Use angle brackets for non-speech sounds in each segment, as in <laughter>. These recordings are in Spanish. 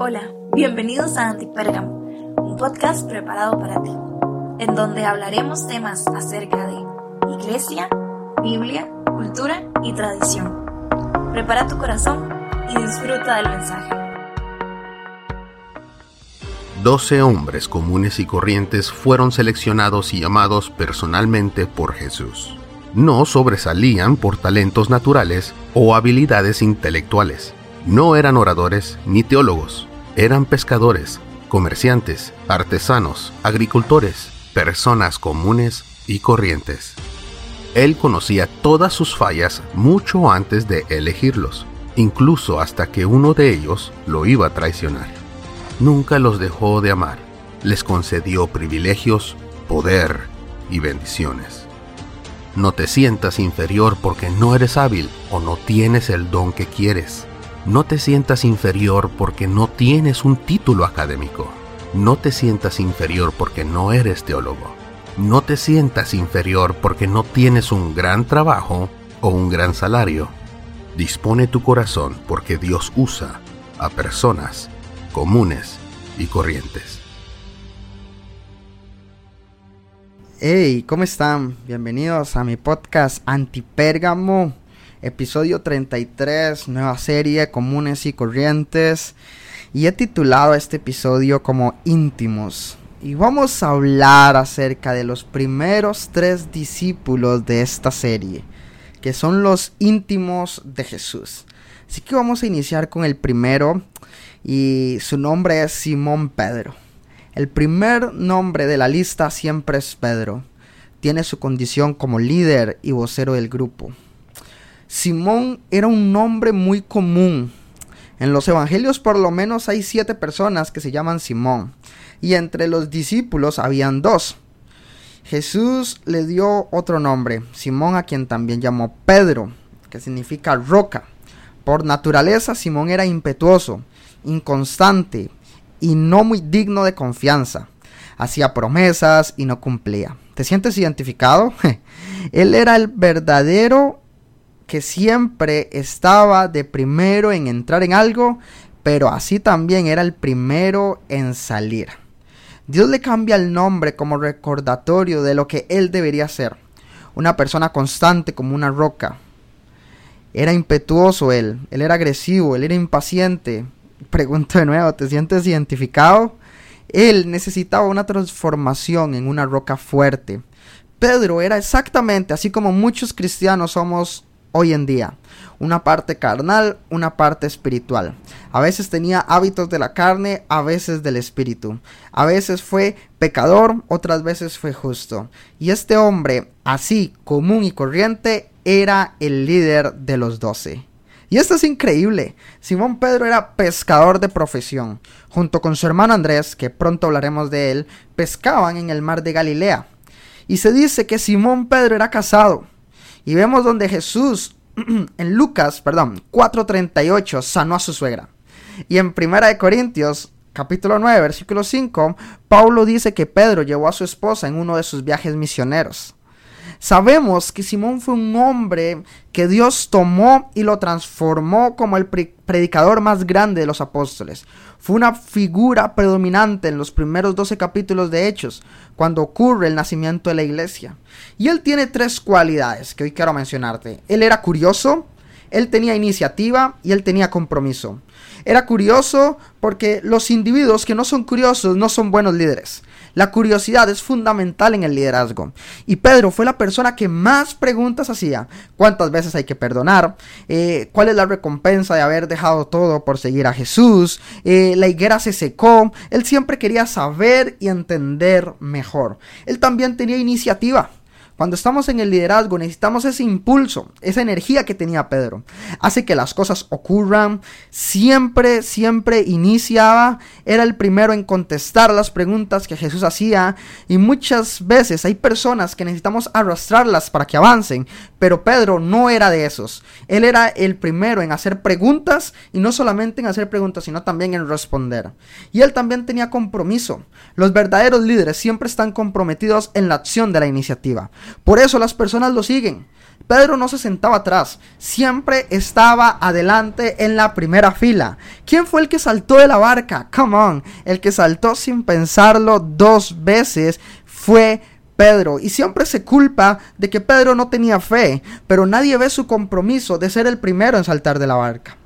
Hola, bienvenidos a Antipérgamo, un podcast preparado para ti, en donde hablaremos temas acerca de iglesia, Biblia, cultura y tradición. Prepara tu corazón y disfruta del mensaje. Doce hombres comunes y corrientes fueron seleccionados y llamados personalmente por Jesús. No sobresalían por talentos naturales o habilidades intelectuales. No eran oradores ni teólogos, eran pescadores, comerciantes, artesanos, agricultores, personas comunes y corrientes. Él conocía todas sus fallas mucho antes de elegirlos, incluso hasta que uno de ellos lo iba a traicionar. Nunca los dejó de amar, les concedió privilegios, poder y bendiciones. No te sientas inferior porque no eres hábil o no tienes el don que quieres. No te sientas inferior porque no tienes un título académico. No te sientas inferior porque no eres teólogo. No te sientas inferior porque no tienes un gran trabajo o un gran salario. Dispone tu corazón porque Dios usa a personas comunes y corrientes. Hey, ¿cómo están? Bienvenidos a mi podcast Antipérgamo episodio 33, nueva serie, comunes y corrientes. Y he titulado este episodio como íntimos. Y vamos a hablar acerca de los primeros tres discípulos de esta serie, que son los íntimos de Jesús. Así que vamos a iniciar con el primero y su nombre es Simón Pedro. El primer nombre de la lista siempre es Pedro. Tiene su condición como líder y vocero del grupo. Simón era un nombre muy común. En los evangelios por lo menos hay siete personas que se llaman Simón. Y entre los discípulos habían dos. Jesús le dio otro nombre, Simón a quien también llamó Pedro, que significa roca. Por naturaleza Simón era impetuoso, inconstante y no muy digno de confianza. Hacía promesas y no cumplía. ¿Te sientes identificado? <laughs> Él era el verdadero que siempre estaba de primero en entrar en algo, pero así también era el primero en salir. Dios le cambia el nombre como recordatorio de lo que él debería ser. Una persona constante como una roca. Era impetuoso él, él era agresivo, él era impaciente. <laughs> Pregunto de nuevo, ¿te sientes identificado? Él necesitaba una transformación en una roca fuerte. Pedro era exactamente así como muchos cristianos somos hoy en día. Una parte carnal, una parte espiritual. A veces tenía hábitos de la carne, a veces del espíritu. A veces fue pecador, otras veces fue justo. Y este hombre, así común y corriente, era el líder de los doce. Y esto es increíble. Simón Pedro era pescador de profesión. Junto con su hermano Andrés, que pronto hablaremos de él, pescaban en el mar de Galilea. Y se dice que Simón Pedro era casado. Y vemos donde Jesús <clears throat> en Lucas, perdón, 4:38 sanó a su suegra. Y en Primera de Corintios capítulo 9, versículo 5, Pablo dice que Pedro llevó a su esposa en uno de sus viajes misioneros. Sabemos que Simón fue un hombre que Dios tomó y lo transformó como el predicador más grande de los apóstoles. Fue una figura predominante en los primeros 12 capítulos de Hechos, cuando ocurre el nacimiento de la iglesia. Y él tiene tres cualidades que hoy quiero mencionarte. Él era curioso, él tenía iniciativa y él tenía compromiso. Era curioso porque los individuos que no son curiosos no son buenos líderes. La curiosidad es fundamental en el liderazgo. Y Pedro fue la persona que más preguntas hacía. ¿Cuántas veces hay que perdonar? Eh, ¿Cuál es la recompensa de haber dejado todo por seguir a Jesús? Eh, la higuera se secó. Él siempre quería saber y entender mejor. Él también tenía iniciativa. Cuando estamos en el liderazgo necesitamos ese impulso, esa energía que tenía Pedro. Hace que las cosas ocurran. Siempre, siempre iniciaba. Era el primero en contestar las preguntas que Jesús hacía. Y muchas veces hay personas que necesitamos arrastrarlas para que avancen. Pero Pedro no era de esos. Él era el primero en hacer preguntas. Y no solamente en hacer preguntas, sino también en responder. Y él también tenía compromiso. Los verdaderos líderes siempre están comprometidos en la acción de la iniciativa. Por eso las personas lo siguen. Pedro no se sentaba atrás, siempre estaba adelante en la primera fila. ¿Quién fue el que saltó de la barca? Come on, el que saltó sin pensarlo dos veces fue Pedro. Y siempre se culpa de que Pedro no tenía fe, pero nadie ve su compromiso de ser el primero en saltar de la barca.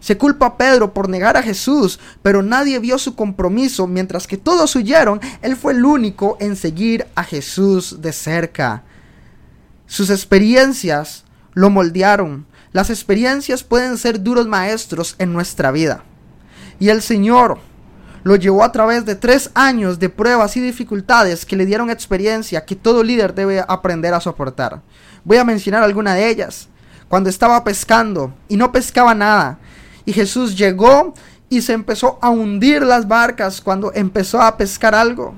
Se culpa a Pedro por negar a Jesús, pero nadie vio su compromiso. Mientras que todos huyeron, él fue el único en seguir a Jesús de cerca. Sus experiencias lo moldearon. Las experiencias pueden ser duros maestros en nuestra vida. Y el Señor lo llevó a través de tres años de pruebas y dificultades que le dieron experiencia que todo líder debe aprender a soportar. Voy a mencionar alguna de ellas. Cuando estaba pescando y no pescaba nada, y Jesús llegó y se empezó a hundir las barcas cuando empezó a pescar algo.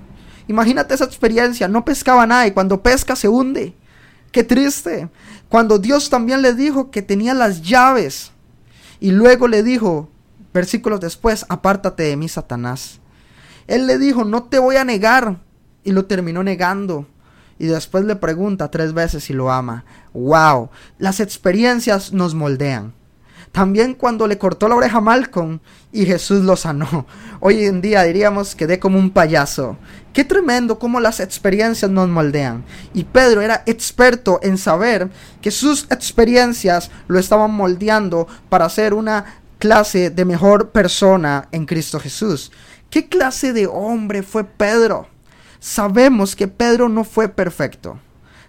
Imagínate esa experiencia, no pescaba nada y cuando pesca se hunde. Qué triste. Cuando Dios también le dijo que tenía las llaves. Y luego le dijo, versículos después, apártate de mí, Satanás. Él le dijo, no te voy a negar. Y lo terminó negando. Y después le pregunta tres veces si lo ama. ¡Wow! Las experiencias nos moldean. También cuando le cortó la oreja a Malcolm y Jesús lo sanó. Hoy en día diríamos que de como un payaso. Qué tremendo cómo las experiencias nos moldean. Y Pedro era experto en saber que sus experiencias lo estaban moldeando para ser una clase de mejor persona en Cristo Jesús. ¿Qué clase de hombre fue Pedro? Sabemos que Pedro no fue perfecto.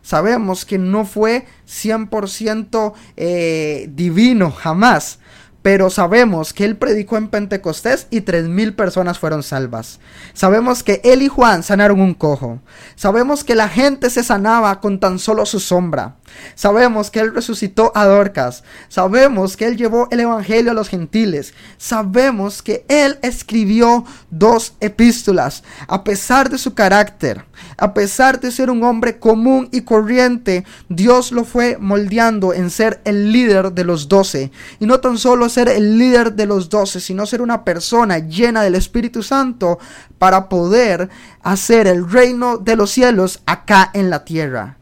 Sabemos que no fue 100% eh, divino jamás pero sabemos que él predicó en Pentecostés y tres mil personas fueron salvas. Sabemos que él y Juan sanaron un cojo. Sabemos que la gente se sanaba con tan solo su sombra. Sabemos que él resucitó a Dorcas. Sabemos que él llevó el evangelio a los gentiles. Sabemos que él escribió dos epístolas. A pesar de su carácter, a pesar de ser un hombre común y corriente, Dios lo fue moldeando en ser el líder de los doce. Y no tan solo ser el líder de los doce, sino ser una persona llena del Espíritu Santo para poder hacer el reino de los cielos acá en la tierra.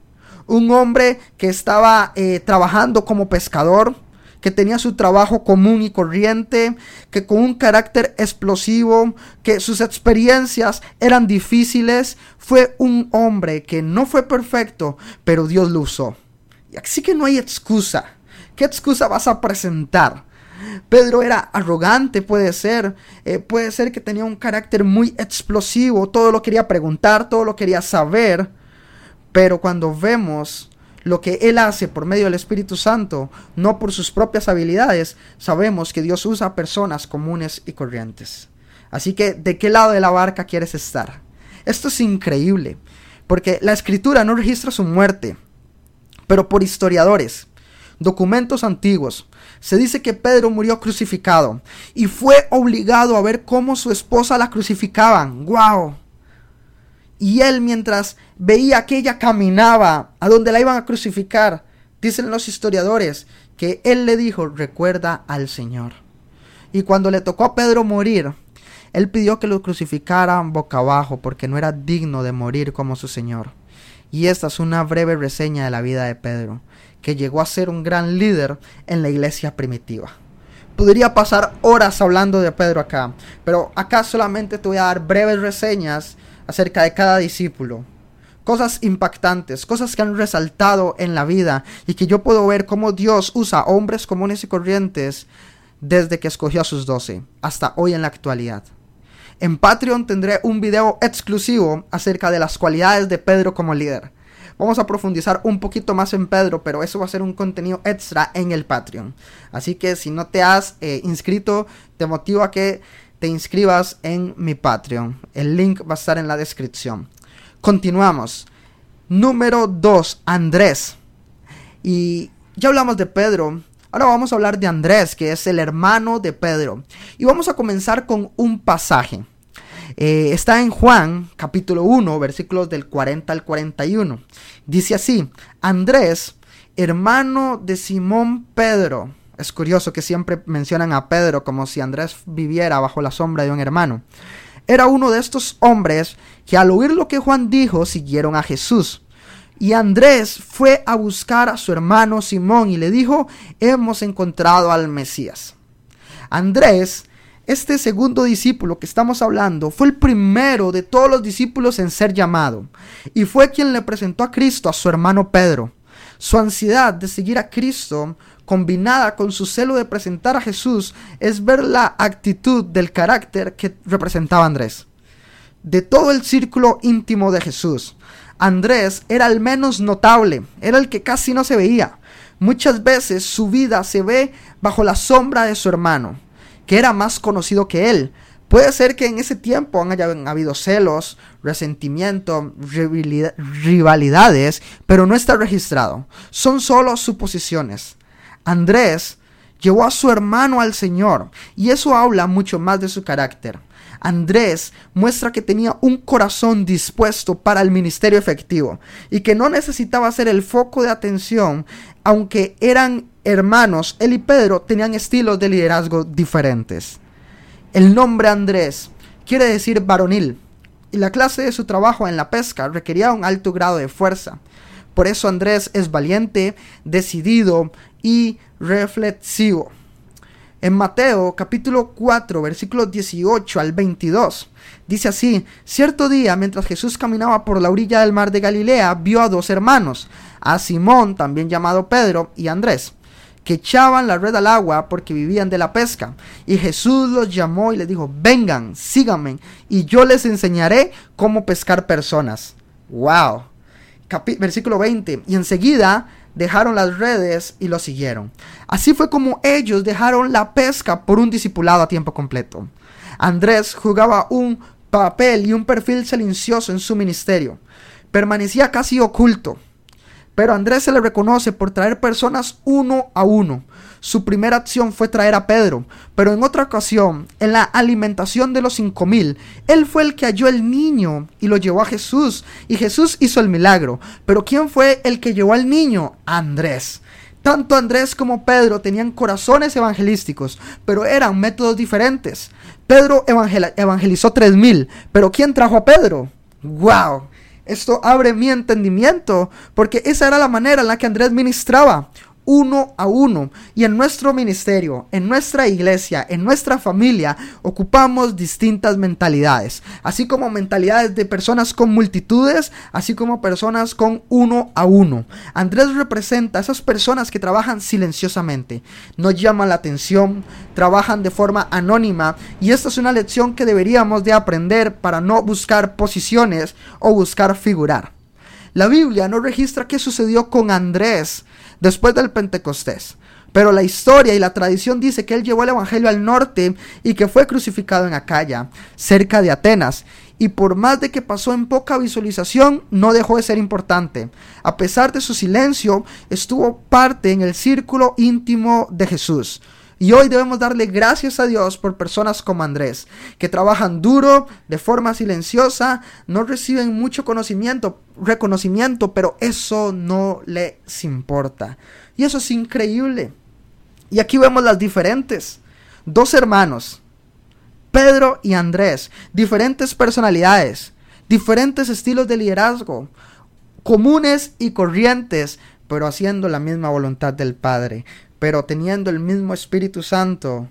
Un hombre que estaba eh, trabajando como pescador, que tenía su trabajo común y corriente, que con un carácter explosivo, que sus experiencias eran difíciles, fue un hombre que no fue perfecto, pero Dios lo usó. Y así que no hay excusa. ¿Qué excusa vas a presentar? Pedro era arrogante, puede ser. Eh, puede ser que tenía un carácter muy explosivo. Todo lo quería preguntar, todo lo quería saber. Pero cuando vemos lo que Él hace por medio del Espíritu Santo, no por sus propias habilidades, sabemos que Dios usa personas comunes y corrientes. Así que, ¿de qué lado de la barca quieres estar? Esto es increíble, porque la escritura no registra su muerte, pero por historiadores, documentos antiguos, se dice que Pedro murió crucificado y fue obligado a ver cómo su esposa la crucificaban. ¡Wow! Y él mientras veía que ella caminaba a donde la iban a crucificar, dicen los historiadores que él le dijo, recuerda al Señor. Y cuando le tocó a Pedro morir, él pidió que lo crucificaran boca abajo porque no era digno de morir como su Señor. Y esta es una breve reseña de la vida de Pedro que llegó a ser un gran líder en la iglesia primitiva. Podría pasar horas hablando de Pedro acá, pero acá solamente te voy a dar breves reseñas acerca de cada discípulo. Cosas impactantes, cosas que han resaltado en la vida y que yo puedo ver cómo Dios usa hombres comunes y corrientes desde que escogió a sus doce hasta hoy en la actualidad. En Patreon tendré un video exclusivo acerca de las cualidades de Pedro como líder. Vamos a profundizar un poquito más en Pedro, pero eso va a ser un contenido extra en el Patreon. Así que si no te has eh, inscrito, te motivo a que te inscribas en mi Patreon. El link va a estar en la descripción. Continuamos. Número 2, Andrés. Y ya hablamos de Pedro. Ahora vamos a hablar de Andrés, que es el hermano de Pedro. Y vamos a comenzar con un pasaje. Eh, está en Juan capítulo 1, versículos del 40 al 41. Dice así, Andrés, hermano de Simón Pedro. Es curioso que siempre mencionan a Pedro como si Andrés viviera bajo la sombra de un hermano. Era uno de estos hombres que al oír lo que Juan dijo siguieron a Jesús. Y Andrés fue a buscar a su hermano Simón y le dijo, hemos encontrado al Mesías. Andrés, este segundo discípulo que estamos hablando, fue el primero de todos los discípulos en ser llamado y fue quien le presentó a Cristo a su hermano Pedro. Su ansiedad de seguir a Cristo, combinada con su celo de presentar a Jesús, es ver la actitud del carácter que representaba Andrés. De todo el círculo íntimo de Jesús, Andrés era el menos notable, era el que casi no se veía. Muchas veces su vida se ve bajo la sombra de su hermano, que era más conocido que él. Puede ser que en ese tiempo han habido celos, resentimiento, rivalidades, pero no está registrado. Son solo suposiciones. Andrés llevó a su hermano al Señor y eso habla mucho más de su carácter. Andrés muestra que tenía un corazón dispuesto para el ministerio efectivo y que no necesitaba ser el foco de atención, aunque eran hermanos, él y Pedro tenían estilos de liderazgo diferentes. El nombre Andrés quiere decir varonil y la clase de su trabajo en la pesca requería un alto grado de fuerza. Por eso Andrés es valiente, decidido y reflexivo. En Mateo capítulo 4 versículos 18 al 22 dice así, cierto día mientras Jesús caminaba por la orilla del mar de Galilea vio a dos hermanos, a Simón también llamado Pedro y Andrés, que echaban la red al agua porque vivían de la pesca. Y Jesús los llamó y les dijo, vengan, síganme y yo les enseñaré cómo pescar personas. ¡Wow! versículo 20, y enseguida dejaron las redes y lo siguieron. Así fue como ellos dejaron la pesca por un discipulado a tiempo completo. Andrés jugaba un papel y un perfil silencioso en su ministerio. Permanecía casi oculto. Pero Andrés se le reconoce por traer personas uno a uno, su primera acción fue traer a Pedro, pero en otra ocasión, en la alimentación de los cinco mil, él fue el que halló el niño y lo llevó a Jesús, y Jesús hizo el milagro. Pero ¿quién fue el que llevó al niño? Andrés. Tanto Andrés como Pedro tenían corazones evangelísticos, pero eran métodos diferentes. Pedro evangelizó tres mil, pero ¿quién trajo a Pedro? ¡Wow! Esto abre mi entendimiento, porque esa era la manera en la que Andrés ministraba uno a uno. Y en nuestro ministerio, en nuestra iglesia, en nuestra familia, ocupamos distintas mentalidades. Así como mentalidades de personas con multitudes, así como personas con uno a uno. Andrés representa a esas personas que trabajan silenciosamente, no llaman la atención, trabajan de forma anónima. Y esta es una lección que deberíamos de aprender para no buscar posiciones o buscar figurar. La Biblia no registra qué sucedió con Andrés después del Pentecostés. Pero la historia y la tradición dice que él llevó el Evangelio al norte y que fue crucificado en Acaya, cerca de Atenas. Y por más de que pasó en poca visualización, no dejó de ser importante. A pesar de su silencio, estuvo parte en el círculo íntimo de Jesús. Y hoy debemos darle gracias a Dios por personas como Andrés, que trabajan duro, de forma silenciosa, no reciben mucho conocimiento, reconocimiento, pero eso no les importa. Y eso es increíble. Y aquí vemos las diferentes. Dos hermanos, Pedro y Andrés, diferentes personalidades, diferentes estilos de liderazgo, comunes y corrientes, pero haciendo la misma voluntad del Padre pero teniendo el mismo Espíritu Santo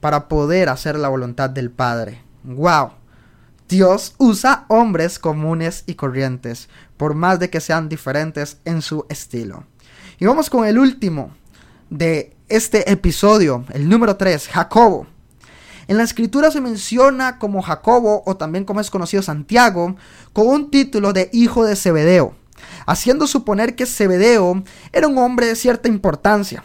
para poder hacer la voluntad del Padre. ¡Wow! Dios usa hombres comunes y corrientes, por más de que sean diferentes en su estilo. Y vamos con el último de este episodio, el número 3, Jacobo. En la escritura se menciona como Jacobo, o también como es conocido Santiago, con un título de hijo de Zebedeo, haciendo suponer que Zebedeo era un hombre de cierta importancia.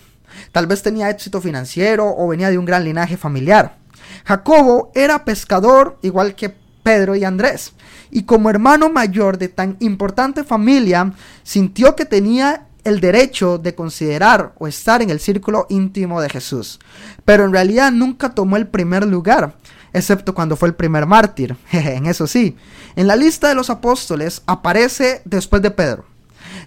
Tal vez tenía éxito financiero o venía de un gran linaje familiar. Jacobo era pescador igual que Pedro y Andrés, y como hermano mayor de tan importante familia, sintió que tenía el derecho de considerar o estar en el círculo íntimo de Jesús. Pero en realidad nunca tomó el primer lugar, excepto cuando fue el primer mártir. <laughs> en eso sí, en la lista de los apóstoles aparece después de Pedro.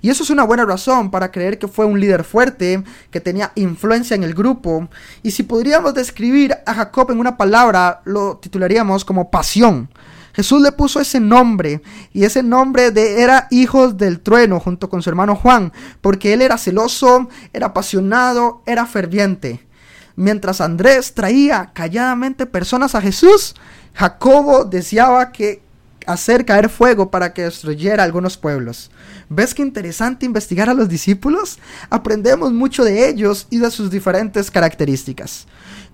Y eso es una buena razón para creer que fue un líder fuerte, que tenía influencia en el grupo. Y si podríamos describir a Jacob en una palabra, lo titularíamos como pasión. Jesús le puso ese nombre y ese nombre de era hijos del trueno junto con su hermano Juan, porque él era celoso, era apasionado, era ferviente. Mientras Andrés traía calladamente personas a Jesús, Jacobo deseaba que hacer caer fuego para que destruyera algunos pueblos. ¿Ves qué interesante investigar a los discípulos? Aprendemos mucho de ellos y de sus diferentes características.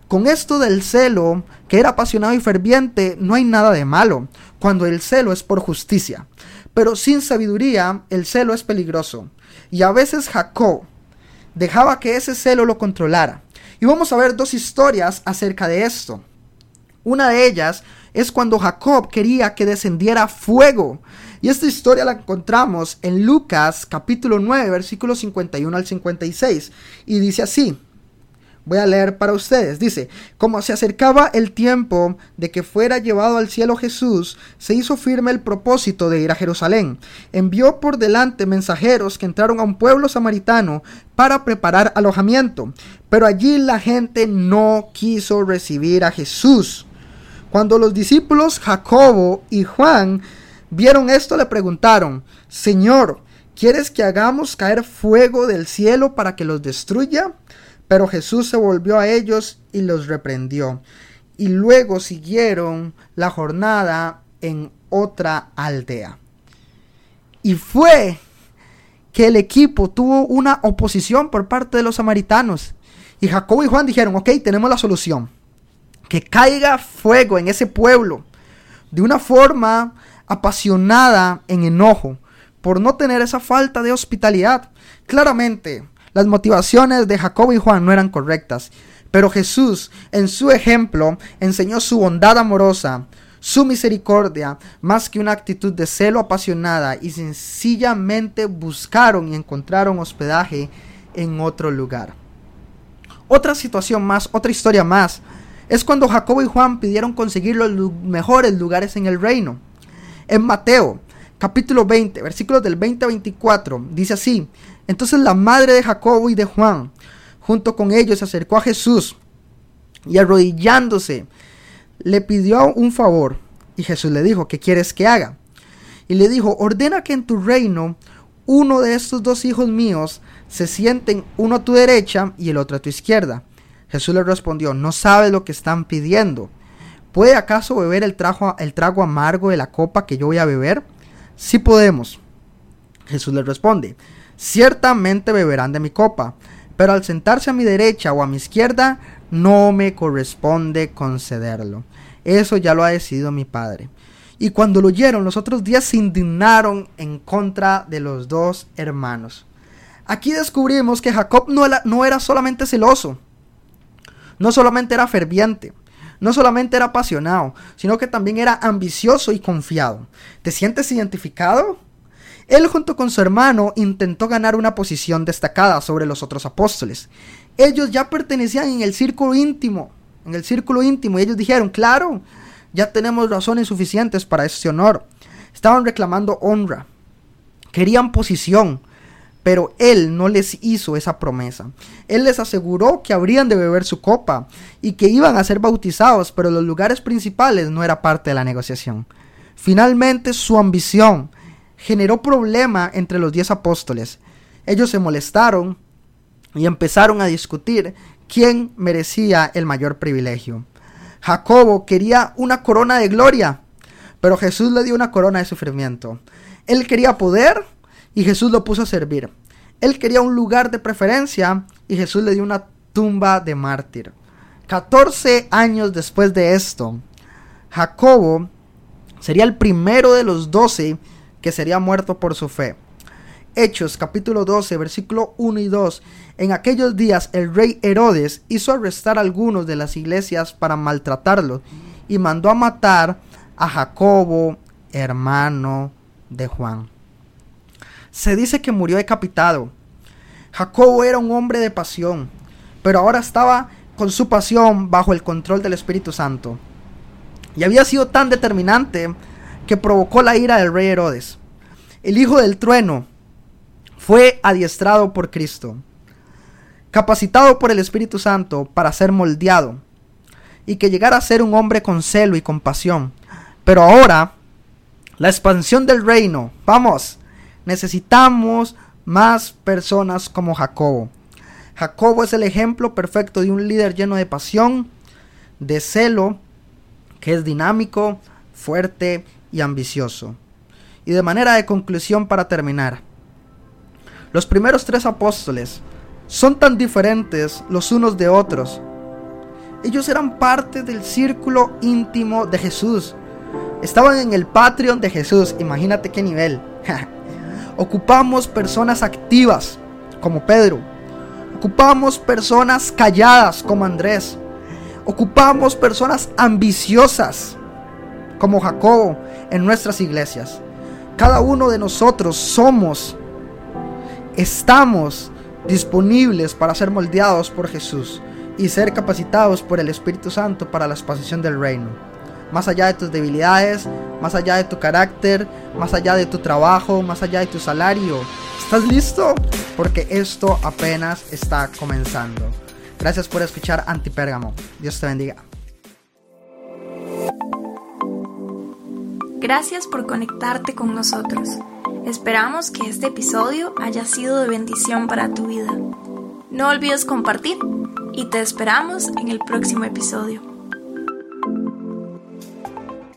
Con esto del celo, que era apasionado y ferviente, no hay nada de malo, cuando el celo es por justicia. Pero sin sabiduría, el celo es peligroso. Y a veces Jacob dejaba que ese celo lo controlara. Y vamos a ver dos historias acerca de esto. Una de ellas es cuando Jacob quería que descendiera fuego. Y esta historia la encontramos en Lucas capítulo 9, versículos 51 al 56. Y dice así. Voy a leer para ustedes. Dice, como se acercaba el tiempo de que fuera llevado al cielo Jesús, se hizo firme el propósito de ir a Jerusalén. Envió por delante mensajeros que entraron a un pueblo samaritano para preparar alojamiento. Pero allí la gente no quiso recibir a Jesús. Cuando los discípulos Jacobo y Juan vieron esto, le preguntaron, Señor, ¿quieres que hagamos caer fuego del cielo para que los destruya? Pero Jesús se volvió a ellos y los reprendió. Y luego siguieron la jornada en otra aldea. Y fue que el equipo tuvo una oposición por parte de los samaritanos. Y Jacobo y Juan dijeron, ok, tenemos la solución. Que caiga fuego en ese pueblo de una forma apasionada en enojo por no tener esa falta de hospitalidad. Claramente, las motivaciones de Jacobo y Juan no eran correctas, pero Jesús, en su ejemplo, enseñó su bondad amorosa, su misericordia, más que una actitud de celo apasionada, y sencillamente buscaron y encontraron hospedaje en otro lugar. Otra situación más, otra historia más, es cuando Jacobo y Juan pidieron conseguir los mejores lugares en el reino. En Mateo, capítulo 20, versículos del 20 a 24, dice así, entonces la madre de Jacobo y de Juan, junto con ellos, se acercó a Jesús y arrodillándose, le pidió un favor. Y Jesús le dijo, ¿qué quieres que haga? Y le dijo, ordena que en tu reino uno de estos dos hijos míos se sienten uno a tu derecha y el otro a tu izquierda. Jesús le respondió, no sabes lo que están pidiendo. ¿Puede acaso beber el trago, amargo de la copa que yo voy a beber? Sí podemos. Jesús le responde, Ciertamente beberán de mi copa, pero al sentarse a mi derecha o a mi izquierda, no me corresponde concederlo. Eso ya lo ha decidido mi padre. Y cuando lo oyeron, los otros días se indignaron en contra de los dos hermanos. Aquí descubrimos que Jacob no era solamente celoso, no solamente era ferviente, no solamente era apasionado, sino que también era ambicioso y confiado. ¿Te sientes identificado? Él junto con su hermano intentó ganar una posición destacada sobre los otros apóstoles. Ellos ya pertenecían en el círculo íntimo, en el círculo íntimo, y ellos dijeron, claro, ya tenemos razones suficientes para este honor. Estaban reclamando honra, querían posición, pero él no les hizo esa promesa. Él les aseguró que habrían de beber su copa y que iban a ser bautizados, pero los lugares principales no era parte de la negociación. Finalmente su ambición generó problema entre los diez apóstoles. Ellos se molestaron y empezaron a discutir quién merecía el mayor privilegio. Jacobo quería una corona de gloria, pero Jesús le dio una corona de sufrimiento. Él quería poder y Jesús lo puso a servir. Él quería un lugar de preferencia y Jesús le dio una tumba de mártir. 14 años después de esto, Jacobo sería el primero de los doce que sería muerto por su fe. Hechos capítulo 12 versículo 1 y 2. En aquellos días el rey Herodes hizo arrestar a algunos de las iglesias para maltratarlos y mandó a matar a Jacobo, hermano de Juan. Se dice que murió decapitado. Jacobo era un hombre de pasión, pero ahora estaba con su pasión bajo el control del Espíritu Santo. Y había sido tan determinante que provocó la ira del rey Herodes. El hijo del trueno fue adiestrado por Cristo, capacitado por el Espíritu Santo para ser moldeado y que llegara a ser un hombre con celo y compasión, Pero ahora, la expansión del reino. Vamos, necesitamos más personas como Jacobo. Jacobo es el ejemplo perfecto de un líder lleno de pasión, de celo, que es dinámico, fuerte y ambicioso. Y de manera de conclusión para terminar, los primeros tres apóstoles son tan diferentes los unos de otros. Ellos eran parte del círculo íntimo de Jesús. Estaban en el Patreon de Jesús, imagínate qué nivel. <laughs> Ocupamos personas activas, como Pedro. Ocupamos personas calladas, como Andrés. Ocupamos personas ambiciosas, como Jacobo, en nuestras iglesias. Cada uno de nosotros somos, estamos disponibles para ser moldeados por Jesús y ser capacitados por el Espíritu Santo para la expansión del reino. Más allá de tus debilidades, más allá de tu carácter, más allá de tu trabajo, más allá de tu salario. ¿Estás listo? Porque esto apenas está comenzando. Gracias por escuchar Antipérgamo. Dios te bendiga. Gracias por conectarte con nosotros. Esperamos que este episodio haya sido de bendición para tu vida. No olvides compartir y te esperamos en el próximo episodio.